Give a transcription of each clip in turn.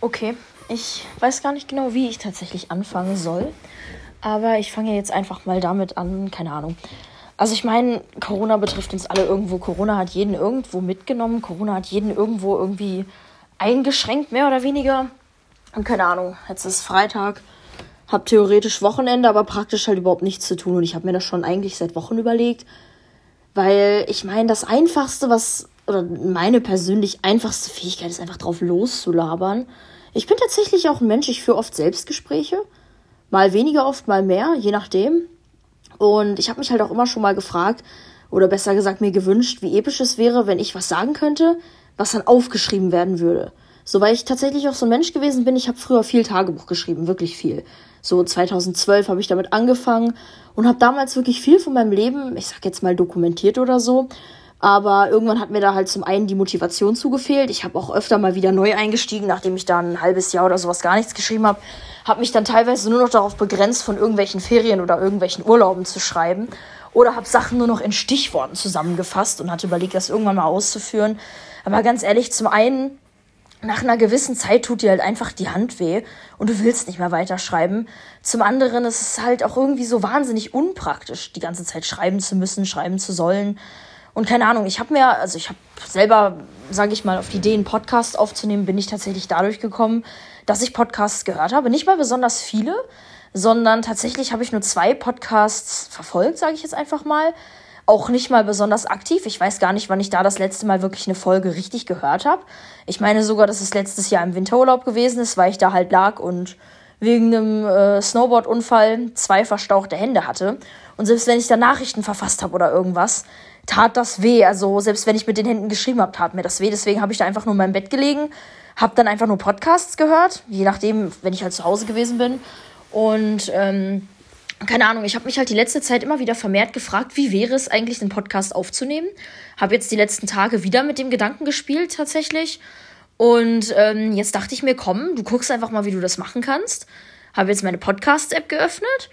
Okay, ich weiß gar nicht genau, wie ich tatsächlich anfangen soll. Aber ich fange jetzt einfach mal damit an, keine Ahnung. Also ich meine, Corona betrifft uns alle irgendwo. Corona hat jeden irgendwo mitgenommen. Corona hat jeden irgendwo irgendwie eingeschränkt, mehr oder weniger. Und keine Ahnung, jetzt ist Freitag, hab theoretisch Wochenende, aber praktisch halt überhaupt nichts zu tun. Und ich habe mir das schon eigentlich seit Wochen überlegt. Weil ich meine, das Einfachste, was, oder meine persönlich einfachste Fähigkeit ist einfach drauf loszulabern. Ich bin tatsächlich auch ein Mensch, ich führe oft Selbstgespräche. Mal weniger oft, mal mehr, je nachdem. Und ich habe mich halt auch immer schon mal gefragt, oder besser gesagt mir gewünscht, wie episch es wäre, wenn ich was sagen könnte, was dann aufgeschrieben werden würde. So, weil ich tatsächlich auch so ein Mensch gewesen bin, ich habe früher viel Tagebuch geschrieben, wirklich viel. So 2012 habe ich damit angefangen und habe damals wirklich viel von meinem Leben, ich sag jetzt mal dokumentiert oder so, aber irgendwann hat mir da halt zum einen die Motivation zugefehlt. Ich habe auch öfter mal wieder neu eingestiegen, nachdem ich da ein halbes Jahr oder sowas gar nichts geschrieben habe. Habe mich dann teilweise nur noch darauf begrenzt, von irgendwelchen Ferien oder irgendwelchen Urlauben zu schreiben. Oder habe Sachen nur noch in Stichworten zusammengefasst und hatte überlegt, das irgendwann mal auszuführen. Aber ganz ehrlich, zum einen, nach einer gewissen Zeit tut dir halt einfach die Hand weh und du willst nicht mehr weiterschreiben. Zum anderen ist es halt auch irgendwie so wahnsinnig unpraktisch, die ganze Zeit schreiben zu müssen, schreiben zu sollen. Und keine Ahnung, ich habe mir, also ich habe selber, sage ich mal, auf die Idee, einen Podcast aufzunehmen, bin ich tatsächlich dadurch gekommen, dass ich Podcasts gehört habe. Nicht mal besonders viele, sondern tatsächlich habe ich nur zwei Podcasts verfolgt, sage ich jetzt einfach mal. Auch nicht mal besonders aktiv. Ich weiß gar nicht, wann ich da das letzte Mal wirklich eine Folge richtig gehört habe. Ich meine sogar, dass es letztes Jahr im Winterurlaub gewesen ist, weil ich da halt lag und wegen einem äh, Snowboard-Unfall zwei verstauchte Hände hatte. Und selbst wenn ich da Nachrichten verfasst habe oder irgendwas, tat das weh. Also selbst wenn ich mit den Händen geschrieben habe, tat mir das weh. Deswegen habe ich da einfach nur in meinem Bett gelegen, habe dann einfach nur Podcasts gehört, je nachdem, wenn ich halt zu Hause gewesen bin. Und ähm, keine Ahnung, ich habe mich halt die letzte Zeit immer wieder vermehrt gefragt, wie wäre es eigentlich, den Podcast aufzunehmen. Habe jetzt die letzten Tage wieder mit dem Gedanken gespielt tatsächlich. Und ähm, jetzt dachte ich mir, komm, du guckst einfach mal, wie du das machen kannst. Habe jetzt meine Podcast-App geöffnet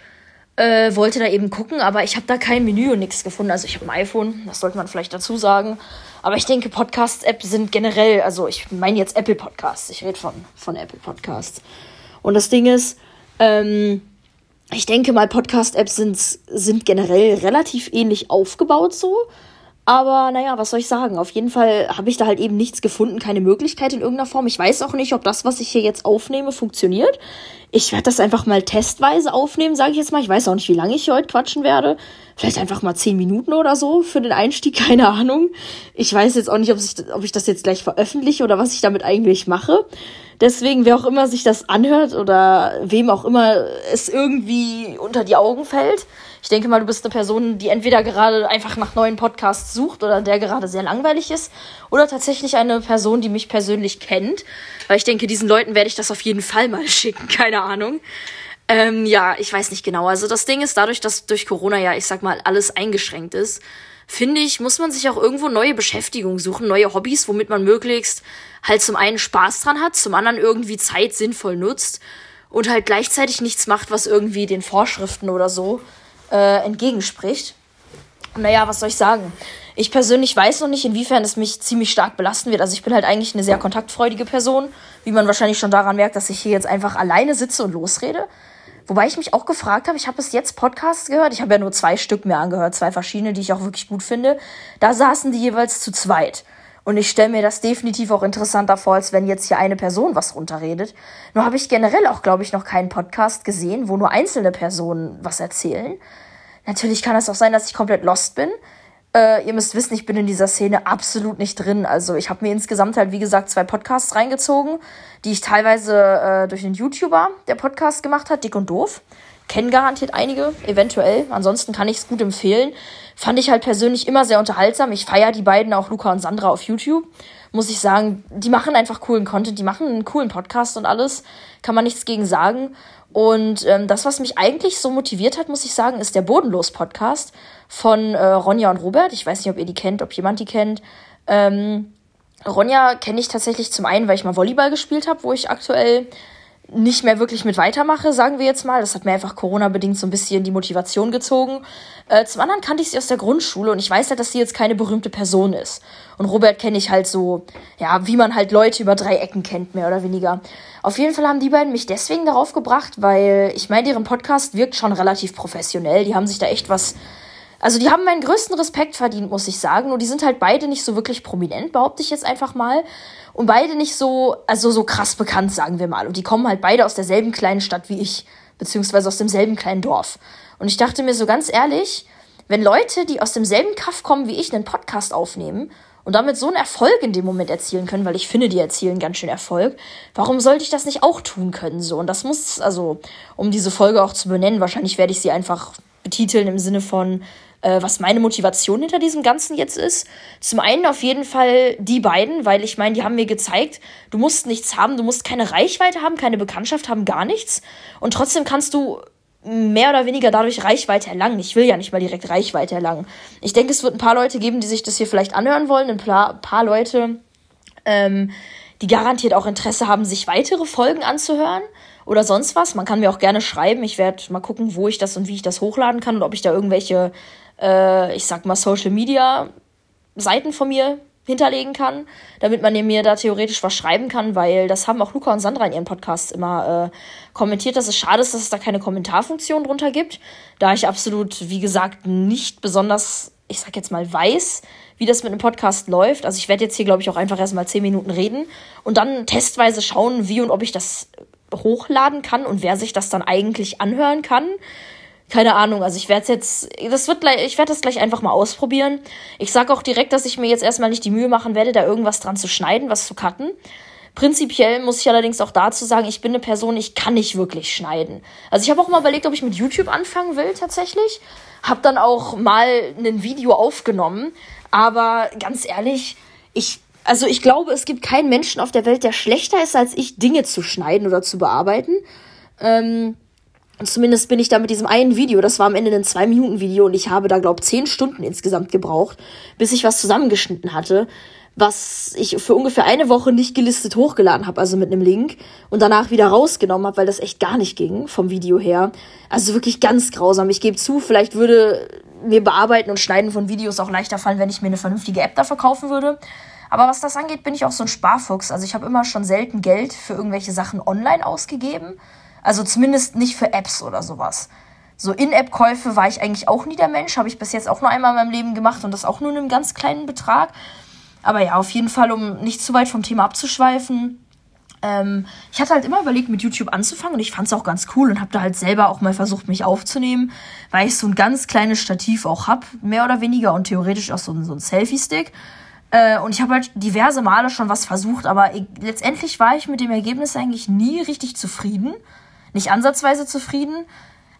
äh, wollte da eben gucken, aber ich habe da kein Menü und nichts gefunden. Also ich habe ein iPhone, das sollte man vielleicht dazu sagen. Aber ich denke, Podcast-Apps sind generell, also ich meine jetzt Apple Podcasts. Ich rede von, von Apple Podcasts. Und das Ding ist, ähm, ich denke mal, Podcast-Apps sind, sind generell relativ ähnlich aufgebaut so. Aber naja, was soll ich sagen? Auf jeden Fall habe ich da halt eben nichts gefunden, keine Möglichkeit in irgendeiner Form. Ich weiß auch nicht, ob das, was ich hier jetzt aufnehme, funktioniert. Ich werde das einfach mal testweise aufnehmen, sage ich jetzt mal. Ich weiß auch nicht, wie lange ich hier heute quatschen werde. Vielleicht einfach mal zehn Minuten oder so für den Einstieg, keine Ahnung. Ich weiß jetzt auch nicht, ob ich, ob ich das jetzt gleich veröffentliche oder was ich damit eigentlich mache. Deswegen, wer auch immer sich das anhört oder wem auch immer es irgendwie unter die Augen fällt, ich denke mal, du bist eine Person, die entweder gerade einfach nach neuen Podcasts sucht oder der gerade sehr langweilig ist oder tatsächlich eine Person, die mich persönlich kennt, weil ich denke, diesen Leuten werde ich das auf jeden Fall mal schicken, keine Ahnung. Ähm, ja, ich weiß nicht genau. Also das Ding ist, dadurch, dass durch Corona ja, ich sag mal, alles eingeschränkt ist, finde ich, muss man sich auch irgendwo neue Beschäftigung suchen, neue Hobbys, womit man möglichst halt zum einen Spaß dran hat, zum anderen irgendwie Zeit sinnvoll nutzt und halt gleichzeitig nichts macht, was irgendwie den Vorschriften oder so äh, entgegenspricht. Naja, was soll ich sagen? Ich persönlich weiß noch nicht, inwiefern es mich ziemlich stark belasten wird. Also ich bin halt eigentlich eine sehr kontaktfreudige Person, wie man wahrscheinlich schon daran merkt, dass ich hier jetzt einfach alleine sitze und losrede. Wobei ich mich auch gefragt habe, ich habe bis jetzt Podcasts gehört, ich habe ja nur zwei Stück mehr angehört, zwei verschiedene, die ich auch wirklich gut finde. Da saßen die jeweils zu zweit. Und ich stelle mir das definitiv auch interessanter vor, als wenn jetzt hier eine Person was runterredet. Nur habe ich generell auch, glaube ich, noch keinen Podcast gesehen, wo nur einzelne Personen was erzählen. Natürlich kann es auch sein, dass ich komplett lost bin. Äh, ihr müsst wissen, ich bin in dieser Szene absolut nicht drin. Also ich habe mir insgesamt halt, wie gesagt, zwei Podcasts reingezogen, die ich teilweise äh, durch einen YouTuber, der Podcast gemacht hat, Dick und Doof. Kennen garantiert einige, eventuell. Ansonsten kann ich es gut empfehlen. Fand ich halt persönlich immer sehr unterhaltsam. Ich feiere die beiden, auch Luca und Sandra auf YouTube. Muss ich sagen, die machen einfach coolen Content, die machen einen coolen Podcast und alles. Kann man nichts gegen sagen. Und ähm, das, was mich eigentlich so motiviert hat, muss ich sagen, ist der Bodenlos-Podcast von äh, Ronja und Robert. Ich weiß nicht, ob ihr die kennt, ob jemand die kennt. Ähm, Ronja kenne ich tatsächlich zum einen, weil ich mal Volleyball gespielt habe, wo ich aktuell nicht mehr wirklich mit weitermache, sagen wir jetzt mal. Das hat mir einfach Corona-bedingt so ein bisschen die Motivation gezogen. Äh, zum anderen kannte ich sie aus der Grundschule und ich weiß halt, dass sie jetzt keine berühmte Person ist. Und Robert kenne ich halt so, ja, wie man halt Leute über drei Ecken kennt, mehr oder weniger. Auf jeden Fall haben die beiden mich deswegen darauf gebracht, weil ich meine, deren Podcast wirkt schon relativ professionell. Die haben sich da echt was also die haben meinen größten Respekt verdient, muss ich sagen. Nur die sind halt beide nicht so wirklich prominent, behaupte ich jetzt einfach mal. Und beide nicht so, also so krass bekannt, sagen wir mal. Und die kommen halt beide aus derselben kleinen Stadt wie ich, beziehungsweise aus demselben kleinen Dorf. Und ich dachte mir so ganz ehrlich, wenn Leute, die aus demselben Kaff kommen wie ich, einen Podcast aufnehmen und damit so einen Erfolg in dem Moment erzielen können, weil ich finde, die erzielen ganz schön Erfolg, warum sollte ich das nicht auch tun können? So, und das muss, also, um diese Folge auch zu benennen, wahrscheinlich werde ich sie einfach betiteln im Sinne von äh, was meine Motivation hinter diesem Ganzen jetzt ist. Zum einen auf jeden Fall die beiden, weil ich meine, die haben mir gezeigt, du musst nichts haben, du musst keine Reichweite haben, keine Bekanntschaft haben, gar nichts. Und trotzdem kannst du mehr oder weniger dadurch Reichweite erlangen. Ich will ja nicht mal direkt Reichweite erlangen. Ich denke, es wird ein paar Leute geben, die sich das hier vielleicht anhören wollen, ein paar, paar Leute, ähm, die garantiert auch Interesse haben, sich weitere Folgen anzuhören oder sonst was. Man kann mir auch gerne schreiben. Ich werde mal gucken, wo ich das und wie ich das hochladen kann und ob ich da irgendwelche äh, ich sag mal, Social Media Seiten von mir hinterlegen kann, damit man mir da theoretisch was schreiben kann, weil das haben auch Luca und Sandra in ihren Podcasts immer äh, kommentiert, dass es schade ist, dass es da keine Kommentarfunktion drunter gibt, da ich absolut, wie gesagt, nicht besonders, ich sag jetzt mal, weiß, wie das mit einem Podcast läuft. Also ich werde jetzt hier, glaube ich, auch einfach erstmal zehn Minuten reden und dann testweise schauen, wie und ob ich das hochladen kann und wer sich das dann eigentlich anhören kann keine Ahnung, also ich werde es jetzt, das wird gleich, ich werde das gleich einfach mal ausprobieren. Ich sage auch direkt, dass ich mir jetzt erstmal nicht die Mühe machen werde, da irgendwas dran zu schneiden, was zu cutten. Prinzipiell muss ich allerdings auch dazu sagen, ich bin eine Person, ich kann nicht wirklich schneiden. Also ich habe auch mal überlegt, ob ich mit YouTube anfangen will tatsächlich. Hab dann auch mal ein Video aufgenommen, aber ganz ehrlich, ich also ich glaube, es gibt keinen Menschen auf der Welt, der schlechter ist als ich, Dinge zu schneiden oder zu bearbeiten. Ähm, Zumindest bin ich da mit diesem einen Video, das war am Ende ein 2-Minuten-Video und ich habe da, glaube ich, 10 Stunden insgesamt gebraucht, bis ich was zusammengeschnitten hatte, was ich für ungefähr eine Woche nicht gelistet hochgeladen habe, also mit einem Link und danach wieder rausgenommen habe, weil das echt gar nicht ging vom Video her. Also wirklich ganz grausam. Ich gebe zu, vielleicht würde mir bearbeiten und schneiden von Videos auch leichter fallen, wenn ich mir eine vernünftige App dafür kaufen würde. Aber was das angeht, bin ich auch so ein Sparfuchs. Also ich habe immer schon selten Geld für irgendwelche Sachen online ausgegeben. Also zumindest nicht für Apps oder sowas. So In-App-Käufe war ich eigentlich auch nie der Mensch. Habe ich bis jetzt auch nur einmal in meinem Leben gemacht und das auch nur in einem ganz kleinen Betrag. Aber ja, auf jeden Fall, um nicht zu weit vom Thema abzuschweifen. Ähm, ich hatte halt immer überlegt, mit YouTube anzufangen und ich fand es auch ganz cool und habe da halt selber auch mal versucht, mich aufzunehmen, weil ich so ein ganz kleines Stativ auch habe, mehr oder weniger und theoretisch auch so, so ein Selfie-Stick. Äh, und ich habe halt diverse Male schon was versucht, aber ich, letztendlich war ich mit dem Ergebnis eigentlich nie richtig zufrieden nicht ansatzweise zufrieden,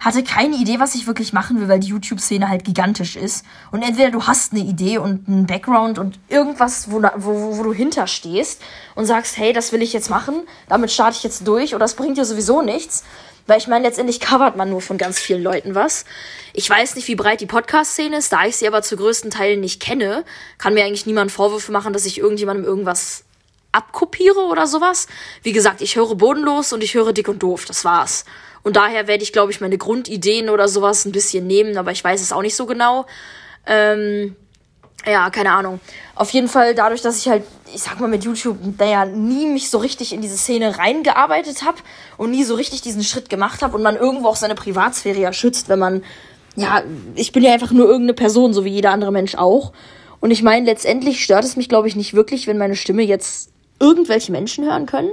hatte keine Idee, was ich wirklich machen will, weil die YouTube-Szene halt gigantisch ist. Und entweder du hast eine Idee und einen Background und irgendwas, wo, wo, wo du hinterstehst und sagst, hey, das will ich jetzt machen, damit starte ich jetzt durch oder das bringt dir sowieso nichts. Weil ich meine, letztendlich covert man nur von ganz vielen Leuten was. Ich weiß nicht, wie breit die Podcast-Szene ist, da ich sie aber zu größten Teilen nicht kenne, kann mir eigentlich niemand Vorwürfe machen, dass ich irgendjemandem irgendwas abkopiere oder sowas. Wie gesagt, ich höre bodenlos und ich höre dick und doof. Das war's. Und daher werde ich, glaube ich, meine Grundideen oder sowas ein bisschen nehmen, aber ich weiß es auch nicht so genau. Ähm, ja, keine Ahnung. Auf jeden Fall dadurch, dass ich halt, ich sag mal, mit YouTube, naja, nie mich so richtig in diese Szene reingearbeitet habe und nie so richtig diesen Schritt gemacht habe und man irgendwo auch seine Privatsphäre ja schützt, wenn man, ja, ich bin ja einfach nur irgendeine Person, so wie jeder andere Mensch auch. Und ich meine, letztendlich stört es mich, glaube ich, nicht wirklich, wenn meine Stimme jetzt irgendwelche Menschen hören können.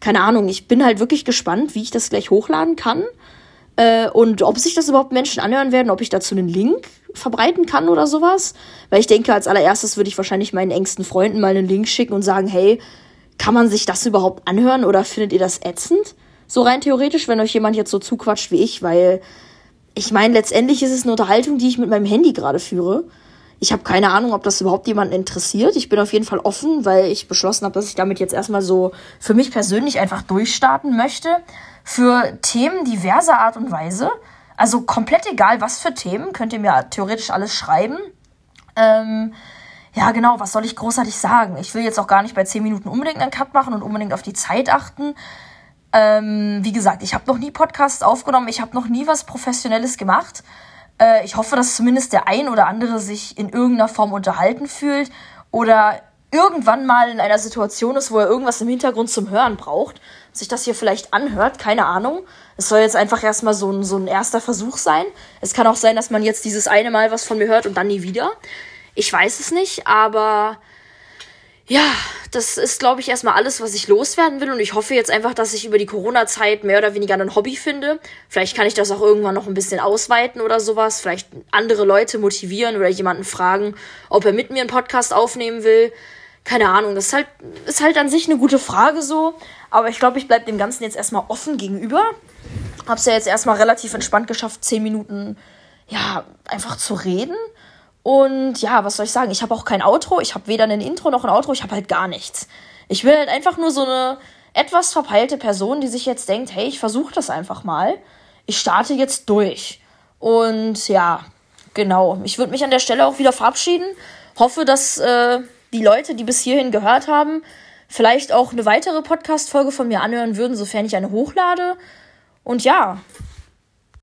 Keine Ahnung, ich bin halt wirklich gespannt, wie ich das gleich hochladen kann. Äh, und ob sich das überhaupt Menschen anhören werden, ob ich dazu einen Link verbreiten kann oder sowas. Weil ich denke, als allererstes würde ich wahrscheinlich meinen engsten Freunden mal einen Link schicken und sagen, hey, kann man sich das überhaupt anhören oder findet ihr das ätzend? So rein theoretisch, wenn euch jemand jetzt so zuquatscht wie ich, weil ich meine, letztendlich ist es eine Unterhaltung, die ich mit meinem Handy gerade führe. Ich habe keine Ahnung, ob das überhaupt jemanden interessiert. Ich bin auf jeden Fall offen, weil ich beschlossen habe, dass ich damit jetzt erstmal so für mich persönlich einfach durchstarten möchte. Für Themen diverser Art und Weise. Also komplett egal, was für Themen, könnt ihr mir theoretisch alles schreiben. Ähm, ja, genau, was soll ich großartig sagen? Ich will jetzt auch gar nicht bei 10 Minuten unbedingt einen Cut machen und unbedingt auf die Zeit achten. Ähm, wie gesagt, ich habe noch nie Podcasts aufgenommen, ich habe noch nie was Professionelles gemacht. Äh, ich hoffe, dass zumindest der ein oder andere sich in irgendeiner Form unterhalten fühlt oder irgendwann mal in einer Situation ist, wo er irgendwas im Hintergrund zum Hören braucht, sich das hier vielleicht anhört, keine Ahnung. Es soll jetzt einfach erstmal so ein, so ein erster Versuch sein. Es kann auch sein, dass man jetzt dieses eine Mal was von mir hört und dann nie wieder. Ich weiß es nicht, aber ja, das ist, glaube ich, erstmal alles, was ich loswerden will. Und ich hoffe jetzt einfach, dass ich über die Corona-Zeit mehr oder weniger ein Hobby finde. Vielleicht kann ich das auch irgendwann noch ein bisschen ausweiten oder sowas. Vielleicht andere Leute motivieren oder jemanden fragen, ob er mit mir einen Podcast aufnehmen will. Keine Ahnung, das ist halt, ist halt an sich eine gute Frage so. Aber ich glaube, ich bleibe dem Ganzen jetzt erstmal offen gegenüber. Hab's ja jetzt erstmal relativ entspannt geschafft, zehn Minuten, ja, einfach zu reden. Und ja, was soll ich sagen? Ich habe auch kein Outro. Ich habe weder ein Intro noch ein Outro. Ich habe halt gar nichts. Ich will halt einfach nur so eine etwas verpeilte Person, die sich jetzt denkt, hey, ich versuche das einfach mal. Ich starte jetzt durch. Und ja, genau. Ich würde mich an der Stelle auch wieder verabschieden. Hoffe, dass äh, die Leute, die bis hierhin gehört haben, vielleicht auch eine weitere Podcast-Folge von mir anhören würden, sofern ich eine hochlade. Und ja,